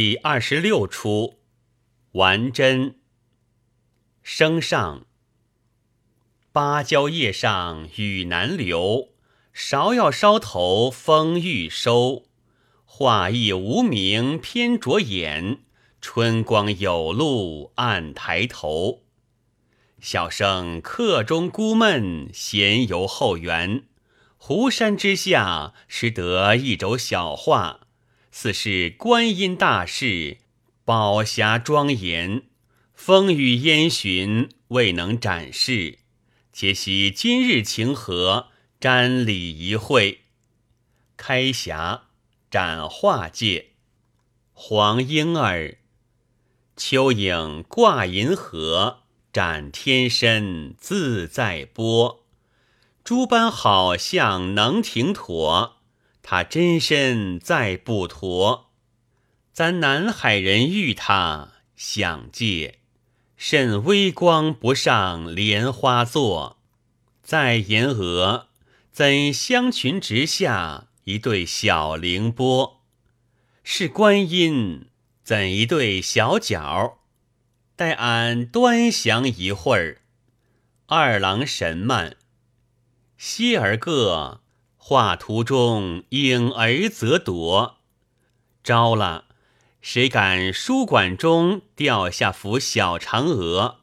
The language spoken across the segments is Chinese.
第二十六出，完真。升上。芭蕉叶上雨难留，芍药梢头风欲收。画意无名偏着眼，春光有路暗抬头。小生客中孤闷，闲游后园。湖山之下，识得一轴小画。似是观音大士，宝匣庄严，风雨烟寻未能展示，且惜今日情和，瞻礼一会。开匣展画界，黄莺儿，蚯蚓挂银河，展天身自在波，诸般好像能停妥。他真身在不脱，咱南海人遇他想借，甚微光不上莲花座，在岩额怎香裙直下一对小凌波？是观音怎一对小脚？待俺端详一会儿。二郎神慢，希儿个。画图中影儿则夺，招了，谁敢书馆中掉下幅小嫦娥？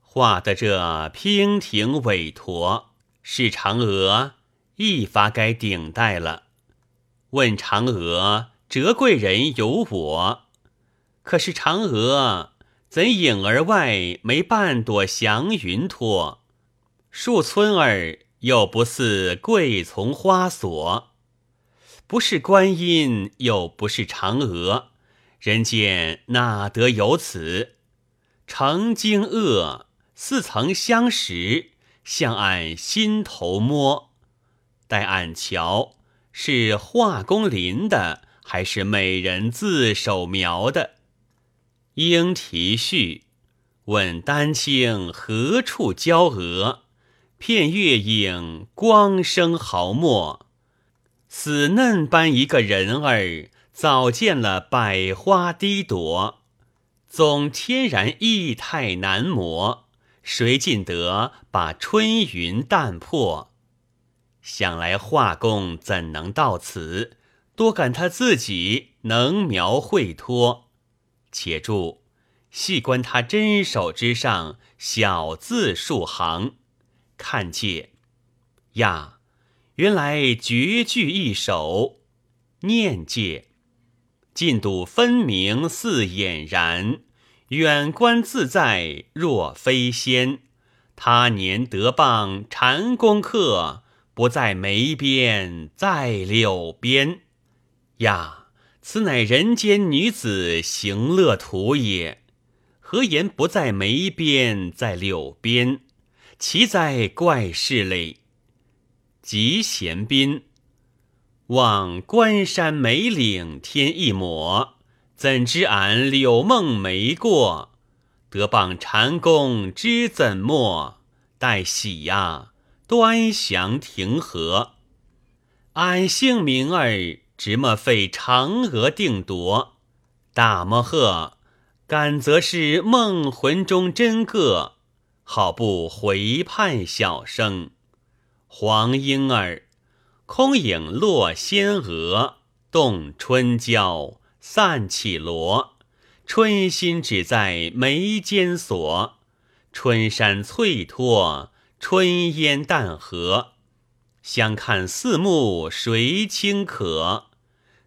画的这娉婷委托，是嫦娥一发该顶戴了。问嫦娥，折贵人有我，可是嫦娥怎影儿外没半朵祥云托？树村儿。又不似桂丛花锁，不是观音，又不是嫦娥，人间哪得有此？成经恶，似曾相识，向俺心头摸。待俺瞧，是画工林的，还是美人自手描的？应题序，问丹青何处娇娥？片月影，光生毫末，死嫩般一个人儿，早见了百花低朵，总天然意态难磨，谁尽得把春云淡破？想来画工怎能到此？多感他自己能描绘托。且住，细观他真手之上小字数行。看见呀，原来绝句一首，念界进度分明似俨然，远观自在若飞仙。他年得棒禅功课，不在眉边在柳边呀，此乃人间女子行乐图也。何言不在眉边在柳边？其在怪事嘞！即贤宾望关山梅岭添一抹，怎知俺柳梦没过？得傍禅宫知怎么？待喜呀，端详庭和。俺姓名儿，直么费嫦娥定夺？大么呵，敢则是梦魂中真个？好不回盼小生，黄莺儿，空影落仙娥，动春娇，散绮罗。春心只在眉间锁，春山翠脱，春烟淡和。相看四目谁轻可？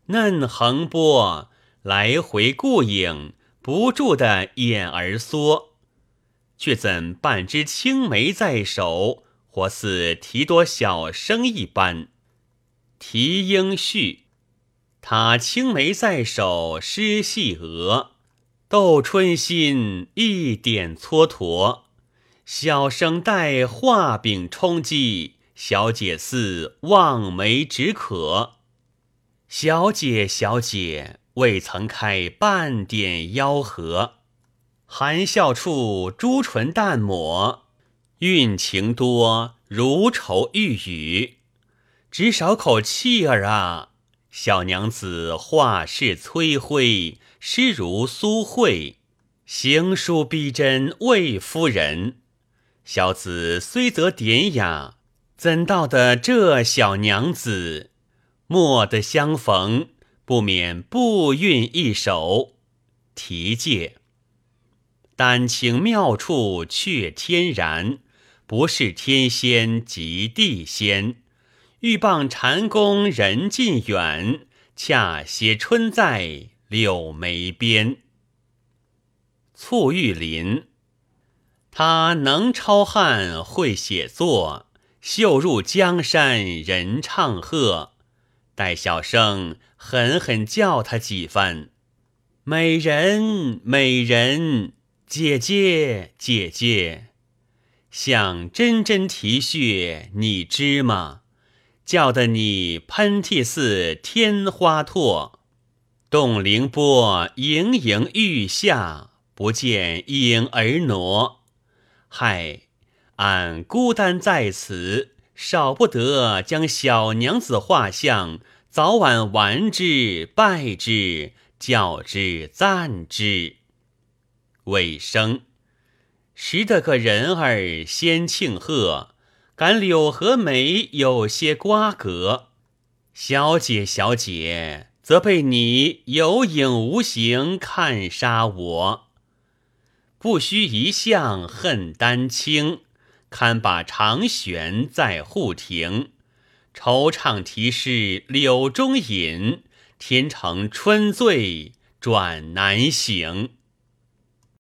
嫩横波，来回顾影，不住的眼儿缩。却怎半只青梅在手，活似提多小生一般？题应序，他青梅在手，诗细额，斗春心一点蹉跎。小生待画饼充饥，小姐似望梅止渴。小姐，小姐，未曾开半点吆喝。含笑处，朱唇淡抹，韵情多如愁欲语。只少口气儿啊！小娘子画室催灰，诗如苏慧，行书逼真魏夫人。小子虽则典雅，怎道得这小娘子？莫得相逢，不免不韵一首，题介。丹青妙处却天然，不是天仙即地仙。欲傍禅宫人近远，恰写春在柳眉边。簇玉林，他能抄汉会写作，绣入江山人唱和。待小生狠狠叫他几番，美人，美人。姐姐，姐姐，想针针啼血，你知吗？叫得你喷嚏似天花唾，动凌波盈盈欲下，不见影儿挪。嗨，俺孤单在此，少不得将小娘子画像早晚玩之，拜之，叫之，赞之。尾声，识得个人儿先庆贺，感柳和梅有些瓜葛。小姐，小姐，则被你有影无形看杀我。不须一向恨丹青，堪把长悬在户庭。惆怅题诗柳中隐，天成春醉转难醒。